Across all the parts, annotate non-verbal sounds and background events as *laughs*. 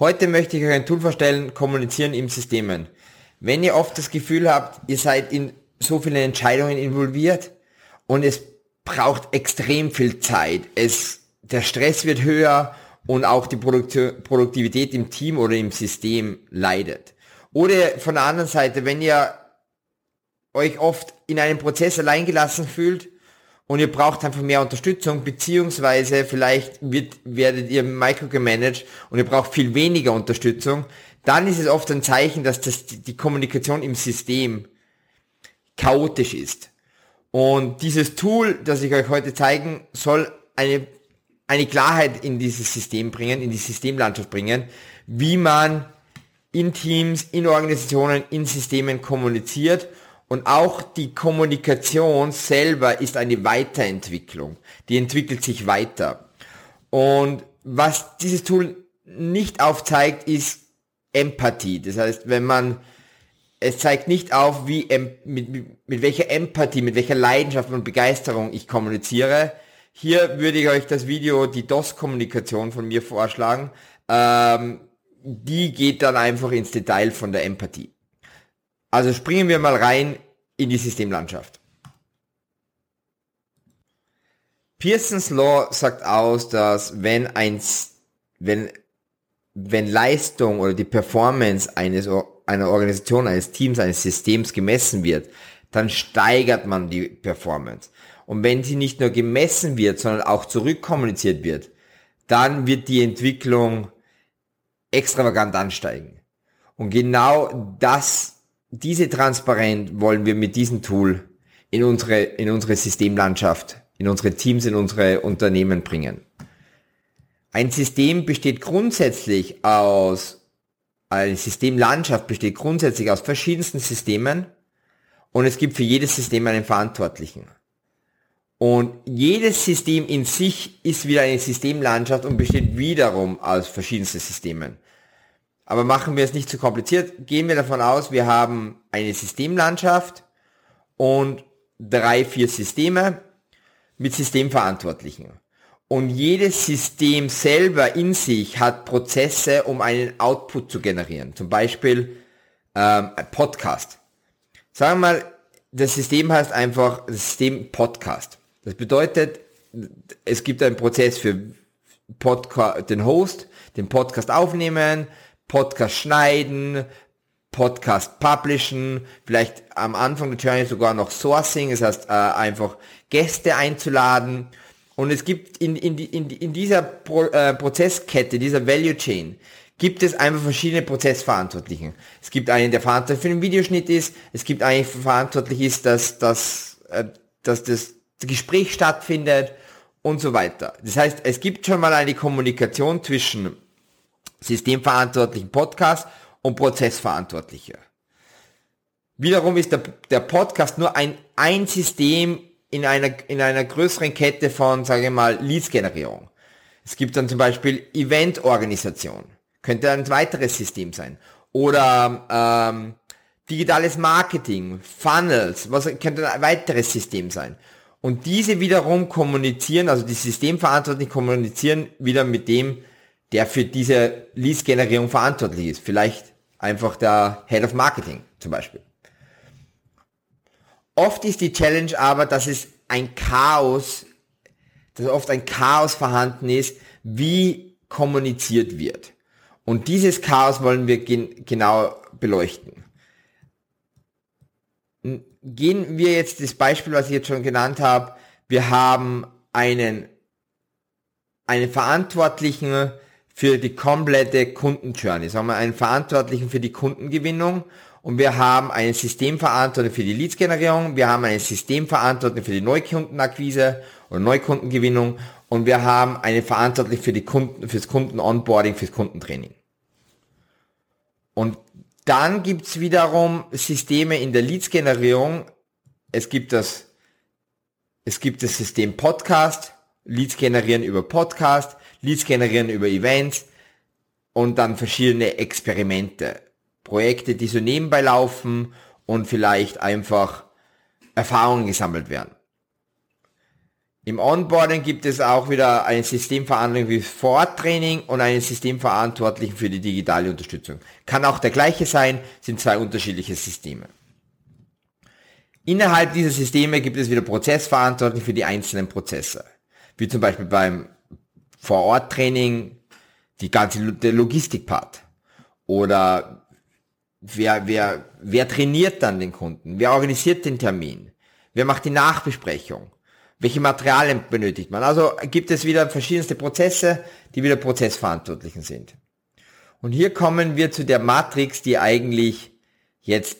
Heute möchte ich euch ein Tool vorstellen, Kommunizieren im Systemen. Wenn ihr oft das Gefühl habt, ihr seid in so viele Entscheidungen involviert und es braucht extrem viel Zeit, es, der Stress wird höher und auch die Produktivität im Team oder im System leidet. Oder von der anderen Seite, wenn ihr euch oft in einem Prozess alleingelassen fühlt und ihr braucht einfach mehr Unterstützung, beziehungsweise vielleicht wird, werdet ihr microgemanagt und ihr braucht viel weniger Unterstützung, dann ist es oft ein Zeichen, dass das, die Kommunikation im System chaotisch ist. Und dieses Tool, das ich euch heute zeigen, soll eine, eine Klarheit in dieses System bringen, in die Systemlandschaft bringen, wie man in Teams, in Organisationen, in Systemen kommuniziert und auch die Kommunikation selber ist eine Weiterentwicklung. Die entwickelt sich weiter. Und was dieses Tool nicht aufzeigt, ist Empathie. Das heißt, wenn man, es zeigt nicht auf, wie, mit, mit welcher Empathie, mit welcher Leidenschaft und Begeisterung ich kommuniziere. Hier würde ich euch das Video, die DOS-Kommunikation von mir vorschlagen. Ähm, die geht dann einfach ins Detail von der Empathie. Also springen wir mal rein in die Systemlandschaft. Pearson's Law sagt aus, dass wenn ein, wenn, wenn Leistung oder die Performance eines, einer Organisation, eines Teams, eines Systems gemessen wird, dann steigert man die Performance. Und wenn sie nicht nur gemessen wird, sondern auch zurückkommuniziert wird, dann wird die Entwicklung extravagant ansteigen. Und genau das, diese Transparenz wollen wir mit diesem Tool in unsere, in unsere Systemlandschaft, in unsere Teams, in unsere Unternehmen bringen. Ein System besteht grundsätzlich aus, eine Systemlandschaft besteht grundsätzlich aus verschiedensten Systemen und es gibt für jedes System einen Verantwortlichen. Und jedes System in sich ist wieder eine Systemlandschaft und besteht wiederum aus verschiedensten Systemen. Aber machen wir es nicht zu kompliziert. Gehen wir davon aus, wir haben eine Systemlandschaft und drei, vier Systeme mit Systemverantwortlichen. Und jedes System selber in sich hat Prozesse, um einen Output zu generieren. Zum Beispiel ähm, Podcast. Sagen wir mal, das System heißt einfach System Podcast. Das bedeutet, es gibt einen Prozess für Podca den Host, den Podcast aufnehmen, Podcast schneiden, Podcast publishen, vielleicht am Anfang der Journey sogar noch Sourcing, das heißt äh, einfach Gäste einzuladen. Und es gibt in, in, in, in dieser Pro, äh, Prozesskette, dieser Value Chain, gibt es einfach verschiedene Prozessverantwortlichen. Es gibt einen, der verantwortlich für den Videoschnitt ist, es gibt einen, der verantwortlich ist, dass, dass, äh, dass das Gespräch stattfindet und so weiter. Das heißt, es gibt schon mal eine Kommunikation zwischen systemverantwortlichen Podcast und Prozessverantwortlicher. Wiederum ist der, der Podcast nur ein, ein System in einer, in einer größeren Kette von, sage ich mal, Leads-Generierung. Es gibt dann zum Beispiel Event-Organisation. Könnte ein weiteres System sein. Oder ähm, digitales Marketing, Funnels, was könnte ein weiteres System sein. Und diese wiederum kommunizieren, also die Systemverantwortlichen kommunizieren wieder mit dem, der für diese Leads-Generierung verantwortlich ist. Vielleicht einfach der Head of Marketing zum Beispiel. Oft ist die Challenge aber, dass es ein Chaos, dass oft ein Chaos vorhanden ist, wie kommuniziert wird. Und dieses Chaos wollen wir gen genau beleuchten gehen wir jetzt das Beispiel, was ich jetzt schon genannt habe. Wir haben einen, einen Verantwortlichen für die komplette Kundenjourney. Sagen wir einen Verantwortlichen für die Kundengewinnung und wir haben einen Systemverantwortlichen für die Leads-Generierung, wir haben einen Systemverantwortlichen für die Neukundenakquise oder Neukundengewinnung und wir haben einen Verantwortlichen für die Kunden, fürs Kunden-Onboarding, fürs Kundentraining. Und dann gibt's wiederum Systeme in der Leads-Generierung. Es gibt das, es gibt das System Podcast, Leads generieren über Podcast, Leads generieren über Events und dann verschiedene Experimente. Projekte, die so nebenbei laufen und vielleicht einfach Erfahrungen gesammelt werden. Im Onboarding gibt es auch wieder einen Systemverantwortlichen für Vororttraining und einen Systemverantwortlichen für die digitale Unterstützung. Kann auch der gleiche sein, sind zwei unterschiedliche Systeme. Innerhalb dieser Systeme gibt es wieder Prozessverantwortliche für die einzelnen Prozesse. Wie zum Beispiel beim Vororttraining die ganze der Logistikpart. Oder wer, wer, wer trainiert dann den Kunden? Wer organisiert den Termin? Wer macht die Nachbesprechung? Welche Materialien benötigt man? Also gibt es wieder verschiedenste Prozesse, die wieder Prozessverantwortlichen sind. Und hier kommen wir zu der Matrix, die eigentlich jetzt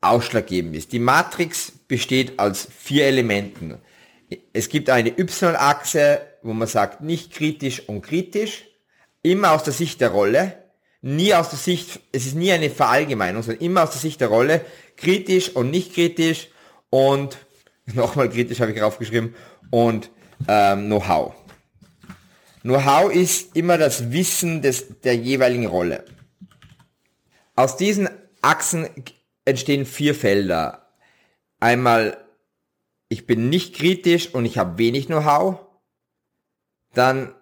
ausschlaggebend ist. Die Matrix besteht aus vier Elementen. Es gibt eine Y-Achse, wo man sagt, nicht kritisch und kritisch, immer aus der Sicht der Rolle, nie aus der Sicht, es ist nie eine Verallgemeinung, sondern immer aus der Sicht der Rolle, kritisch und nicht kritisch und *laughs* nochmal kritisch habe ich draufgeschrieben und ähm, Know-how. Know-how ist immer das Wissen des, der jeweiligen Rolle. Aus diesen Achsen entstehen vier Felder. Einmal, ich bin nicht kritisch und ich habe wenig Know-how. Dann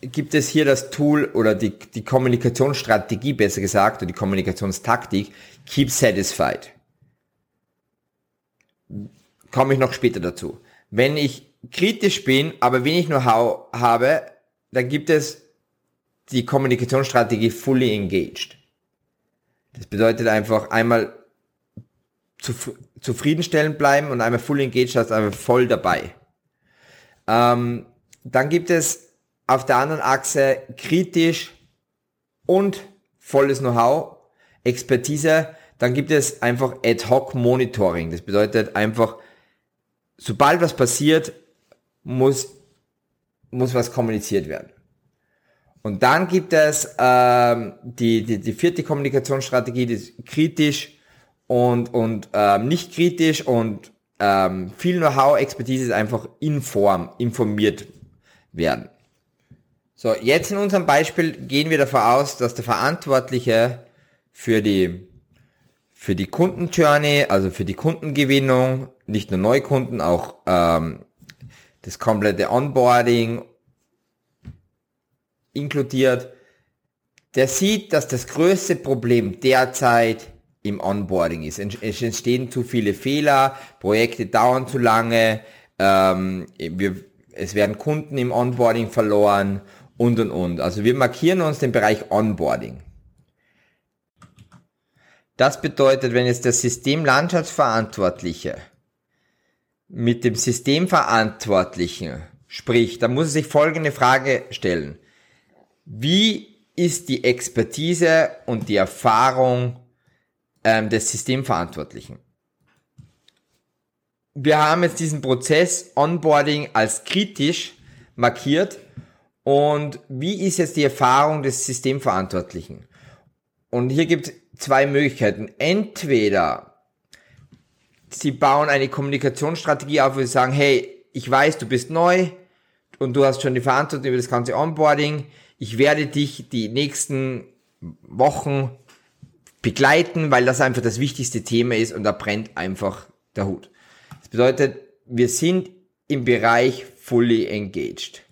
gibt es hier das Tool oder die, die Kommunikationsstrategie, besser gesagt, oder die Kommunikationstaktik, Keep Satisfied. Komme ich noch später dazu. Wenn ich kritisch bin, aber wenig Know-how habe, dann gibt es die Kommunikationsstrategie Fully Engaged. Das bedeutet einfach einmal zufriedenstellend bleiben und einmal Fully Engaged heißt einfach voll dabei. Ähm, dann gibt es auf der anderen Achse kritisch und volles Know-how, Expertise. Dann gibt es einfach Ad-Hoc-Monitoring. Das bedeutet einfach, sobald was passiert, muss, muss was kommuniziert werden. Und dann gibt es ähm, die, die, die vierte Kommunikationsstrategie, die ist kritisch und, und ähm, nicht kritisch und ähm, viel Know-how, Expertise ist einfach in Form, informiert werden. So, jetzt in unserem Beispiel gehen wir davon aus, dass der Verantwortliche für die, für die Kundenjourney, also für die Kundengewinnung, nicht nur Neukunden, auch ähm, das komplette Onboarding inkludiert, der sieht, dass das größte Problem derzeit im Onboarding ist. Es entstehen zu viele Fehler, Projekte dauern zu lange, ähm, wir, es werden Kunden im Onboarding verloren und und und. Also wir markieren uns den Bereich Onboarding. Das bedeutet, wenn jetzt der Systemlandschaftsverantwortliche mit dem Systemverantwortlichen spricht, dann muss er sich folgende Frage stellen. Wie ist die Expertise und die Erfahrung ähm, des Systemverantwortlichen? Wir haben jetzt diesen Prozess Onboarding als kritisch markiert und wie ist jetzt die Erfahrung des Systemverantwortlichen? Und hier gibt es zwei Möglichkeiten. Entweder sie bauen eine Kommunikationsstrategie auf, wo sie sagen, hey, ich weiß, du bist neu und du hast schon die Verantwortung über das ganze Onboarding. Ich werde dich die nächsten Wochen begleiten, weil das einfach das wichtigste Thema ist und da brennt einfach der Hut. Das bedeutet, wir sind im Bereich fully engaged.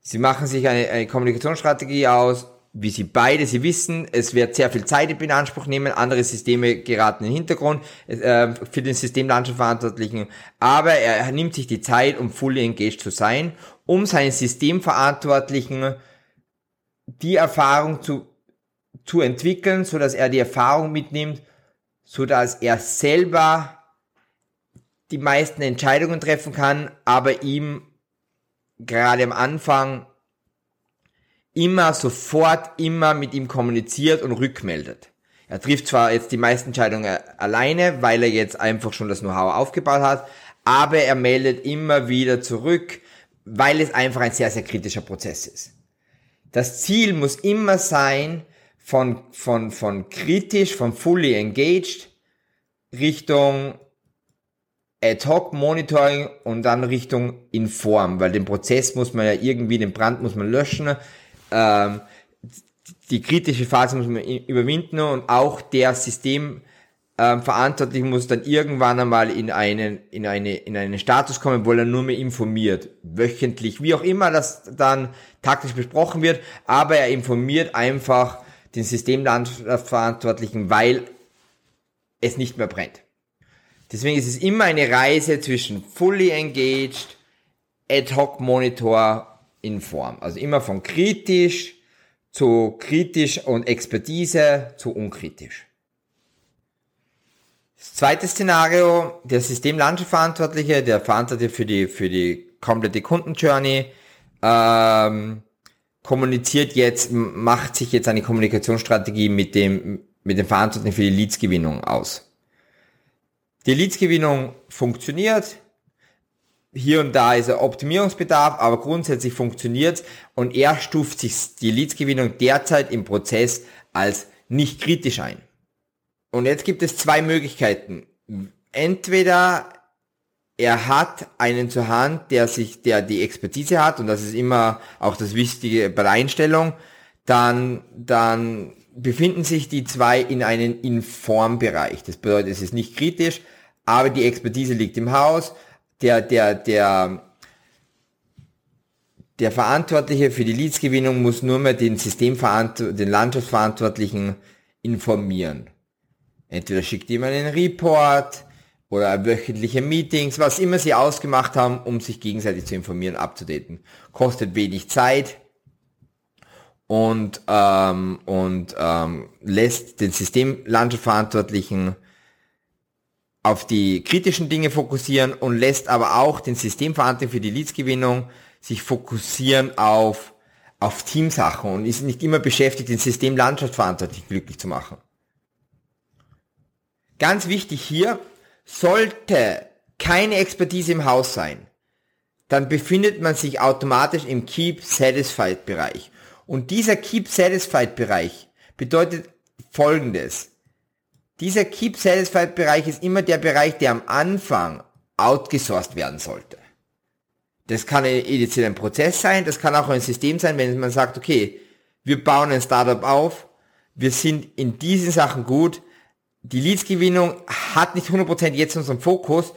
Sie machen sich eine, eine Kommunikationsstrategie aus, wie sie beide, sie wissen, es wird sehr viel Zeit in Anspruch nehmen, andere Systeme geraten in den Hintergrund äh, für den Systemlandschaft Verantwortlichen, aber er nimmt sich die Zeit, um fully engaged zu sein, um seinen Systemverantwortlichen die Erfahrung zu, zu entwickeln, so dass er die Erfahrung mitnimmt, so dass er selber die meisten Entscheidungen treffen kann, aber ihm gerade am Anfang immer sofort immer mit ihm kommuniziert und rückmeldet. Er trifft zwar jetzt die meisten Entscheidungen alleine, weil er jetzt einfach schon das Know-how aufgebaut hat, aber er meldet immer wieder zurück, weil es einfach ein sehr, sehr kritischer Prozess ist. Das Ziel muss immer sein, von, von, von kritisch, von fully engaged Richtung Ad-Hoc-Monitoring und dann Richtung Inform, weil den Prozess muss man ja irgendwie, den Brand muss man löschen, ähm, die kritische Phase muss man überwinden und auch der System, Verantwortliche muss dann irgendwann einmal in einen, in eine, in einen Status kommen, wo er nur mehr informiert. Wöchentlich, wie auch immer das dann taktisch besprochen wird, aber er informiert einfach den Systemlandverantwortlichen, weil es nicht mehr brennt. Deswegen ist es immer eine Reise zwischen fully engaged, ad hoc Monitor in Form. Also immer von kritisch zu kritisch und Expertise zu unkritisch. Das zweite Szenario, der Systemlandschaftsverantwortliche, der Verantwortliche für die, für die komplette Kundenjourney, ähm, kommuniziert jetzt, macht sich jetzt eine Kommunikationsstrategie mit dem, mit dem Verantwortlichen für die Leadsgewinnung aus. Die Leadsgewinnung funktioniert. Hier und da ist ein Optimierungsbedarf, aber grundsätzlich funktioniert und er stuft sich die Leadsgewinnung derzeit im Prozess als nicht kritisch ein. Und jetzt gibt es zwei Möglichkeiten. Entweder er hat einen zur Hand, der sich, der die Expertise hat, und das ist immer auch das Wichtige bei der Einstellung, dann, dann befinden sich die zwei in einem Informbereich. Das bedeutet, es ist nicht kritisch, aber die Expertise liegt im Haus. Der, der, der, der Verantwortliche für die Leadsgewinnung muss nur mehr den Systemverantwortlichen, den Landschaftsverantwortlichen informieren. Entweder schickt jemand einen Report oder wöchentliche Meetings, was immer sie ausgemacht haben, um sich gegenseitig zu informieren, abzudaten. Kostet wenig Zeit und, ähm, und ähm, lässt den Systemlandschaftsverantwortlichen auf die kritischen Dinge fokussieren und lässt aber auch den Systemverantwortlichen für die Leadsgewinnung sich fokussieren auf, auf Teamsachen und ist nicht immer beschäftigt, den Systemlandschaftsverantwortlichen glücklich zu machen. Ganz wichtig hier, sollte keine Expertise im Haus sein, dann befindet man sich automatisch im Keep Satisfied Bereich. Und dieser Keep Satisfied Bereich bedeutet folgendes. Dieser Keep Satisfied Bereich ist immer der Bereich, der am Anfang outgesourced werden sollte. Das kann initial ein Prozess sein, das kann auch ein System sein, wenn man sagt, okay, wir bauen ein Startup auf, wir sind in diesen Sachen gut, die Leadsgewinnung hat nicht 100% jetzt unseren Fokus.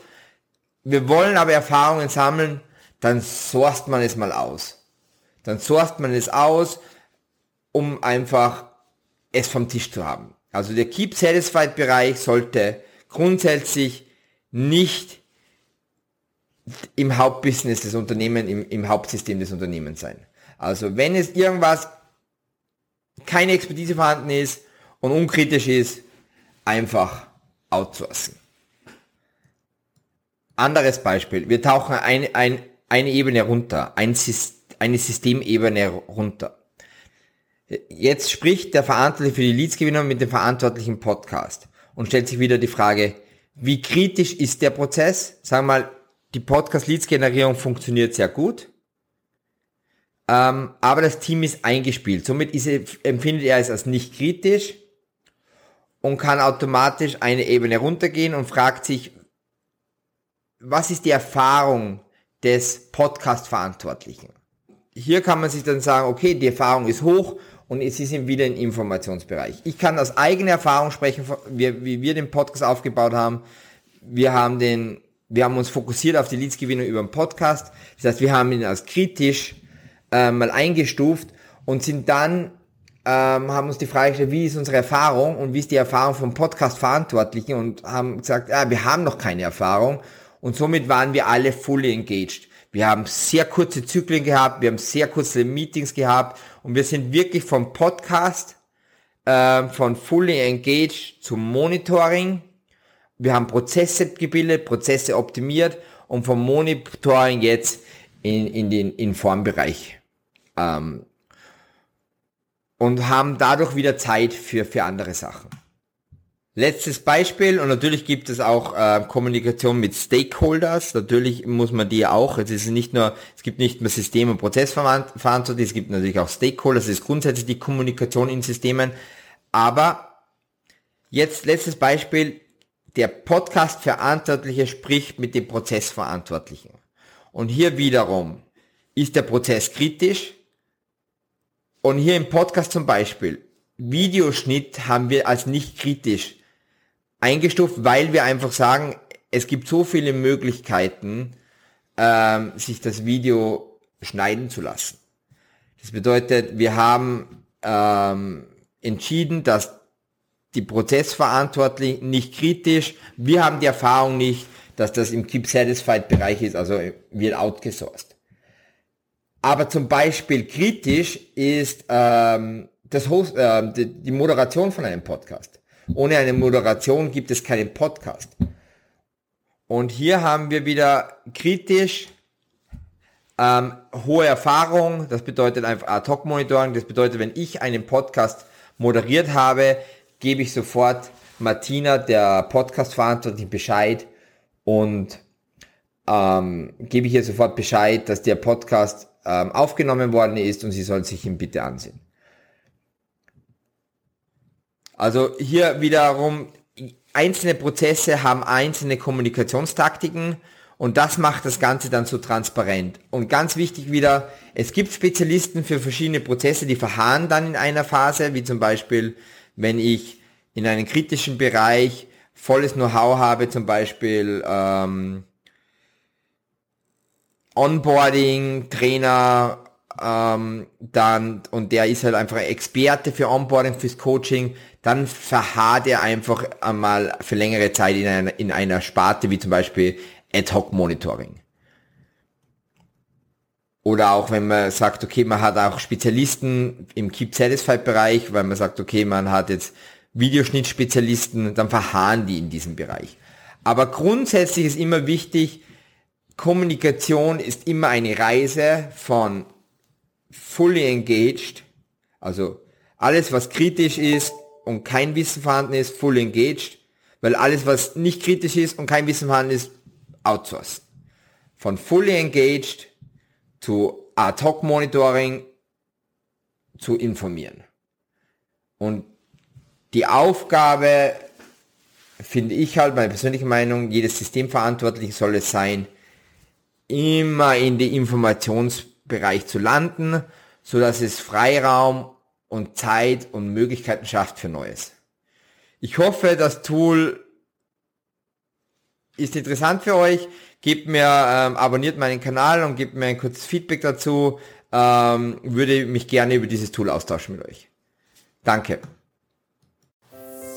Wir wollen aber Erfahrungen sammeln, dann sourst man es mal aus. Dann sourst man es aus, um einfach es vom Tisch zu haben. Also der Keep Satisfied Bereich sollte grundsätzlich nicht im Hauptbusiness des Unternehmens, im, im Hauptsystem des Unternehmens sein. Also wenn es irgendwas keine Expertise vorhanden ist und unkritisch ist, einfach outsourcen. Anderes Beispiel. Wir tauchen ein, ein, eine Ebene runter, ein, eine Systemebene runter. Jetzt spricht der Verantwortliche für die Leadsgewinnung mit dem verantwortlichen Podcast und stellt sich wieder die Frage, wie kritisch ist der Prozess? Sagen wir mal, die Podcast-Leads-Generierung funktioniert sehr gut, ähm, aber das Team ist eingespielt. Somit ist, empfindet er es als nicht kritisch und kann automatisch eine Ebene runtergehen und fragt sich, was ist die Erfahrung des Podcast-Verantwortlichen? Hier kann man sich dann sagen, okay, die Erfahrung ist hoch und Sie sind wieder im Informationsbereich. Ich kann aus eigener Erfahrung sprechen, wie, wir den Podcast aufgebaut haben. Wir haben den, wir haben uns fokussiert auf die Leadsgewinnung über den Podcast. Das heißt, wir haben ihn als kritisch äh, mal eingestuft und sind dann ähm, haben uns die Frage gestellt, wie ist unsere Erfahrung und wie ist die Erfahrung vom Podcast-Verantwortlichen und haben gesagt, ja, wir haben noch keine Erfahrung und somit waren wir alle fully engaged. Wir haben sehr kurze Zyklen gehabt, wir haben sehr kurze Meetings gehabt und wir sind wirklich vom Podcast, äh, von fully engaged zum Monitoring. Wir haben Prozesse gebildet, Prozesse optimiert und vom Monitoring jetzt in, in den Informbereich ähm, und haben dadurch wieder Zeit für, für andere Sachen. Letztes Beispiel, und natürlich gibt es auch äh, Kommunikation mit Stakeholders, natürlich muss man die auch, es ist nicht nur, es gibt nicht nur System- und Prozessverantwortlich, es gibt natürlich auch Stakeholders, es ist grundsätzlich die Kommunikation in Systemen, aber jetzt letztes Beispiel, der Podcast-Verantwortliche spricht mit dem Prozessverantwortlichen. Und hier wiederum, ist der Prozess kritisch? Und hier im Podcast zum Beispiel, Videoschnitt haben wir als nicht kritisch eingestuft, weil wir einfach sagen, es gibt so viele Möglichkeiten, ähm, sich das Video schneiden zu lassen. Das bedeutet, wir haben ähm, entschieden, dass die Prozessverantwortlichen nicht kritisch, wir haben die Erfahrung nicht, dass das im Keep Satisfied Bereich ist, also wird outgesourced. Aber zum Beispiel kritisch ist ähm, das Host, äh, die, die Moderation von einem Podcast. Ohne eine Moderation gibt es keinen Podcast. Und hier haben wir wieder kritisch ähm, hohe Erfahrung, das bedeutet einfach Ad-Hoc-Monitoring, das bedeutet, wenn ich einen Podcast moderiert habe, gebe ich sofort Martina, der Podcast-Verantwortlichen, Bescheid und ähm, gebe ich ihr sofort Bescheid, dass der Podcast ähm, aufgenommen worden ist und sie soll sich ihn bitte ansehen. Also hier wiederum, einzelne Prozesse haben einzelne Kommunikationstaktiken und das macht das Ganze dann so transparent. Und ganz wichtig wieder, es gibt Spezialisten für verschiedene Prozesse, die verharren dann in einer Phase, wie zum Beispiel, wenn ich in einem kritischen Bereich volles Know-how habe, zum Beispiel ähm, Onboarding, Trainer, ähm, dann, und der ist halt einfach Experte für Onboarding, fürs Coaching, dann verharrt er einfach einmal für längere Zeit in einer, in einer Sparte, wie zum Beispiel Ad-Hoc-Monitoring. Oder auch wenn man sagt, okay, man hat auch Spezialisten im Keep Satisfied Bereich, weil man sagt, okay, man hat jetzt Videoschnittspezialisten, dann verharren die in diesem Bereich. Aber grundsätzlich ist immer wichtig, Kommunikation ist immer eine Reise von fully engaged, also alles, was kritisch ist und kein Wissen vorhanden ist, fully engaged, weil alles, was nicht kritisch ist und kein Wissen vorhanden ist, outsourced. Von fully engaged zu Ad-Hoc-Monitoring zu informieren. Und die Aufgabe, finde ich halt, meine persönliche Meinung, jedes Systemverantwortliche soll es sein, immer in die Informationsbereich zu landen, so dass es Freiraum und Zeit und Möglichkeiten schafft für Neues. Ich hoffe, das Tool ist interessant für euch. Gebt mir, ähm, abonniert meinen Kanal und gebt mir ein kurzes Feedback dazu. Ähm, würde mich gerne über dieses Tool austauschen mit euch. Danke.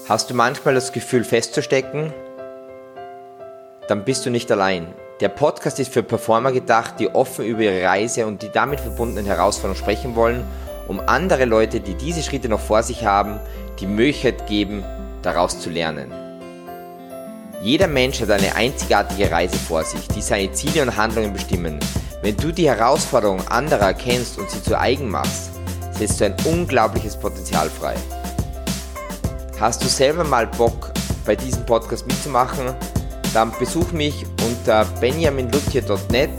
Hast du manchmal das Gefühl festzustecken? Dann bist du nicht allein. Der Podcast ist für Performer gedacht, die offen über ihre Reise und die damit verbundenen Herausforderungen sprechen wollen, um andere Leute, die diese Schritte noch vor sich haben, die Möglichkeit geben, daraus zu lernen. Jeder Mensch hat eine einzigartige Reise vor sich, die seine Ziele und Handlungen bestimmen. Wenn du die Herausforderungen anderer erkennst und sie zu eigen machst, setzt du ein unglaubliches Potenzial frei. Hast du selber mal Bock, bei diesem Podcast mitzumachen? Dann besuch mich unter benjaminlutje.net.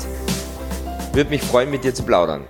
Würde mich freuen, mit dir zu plaudern.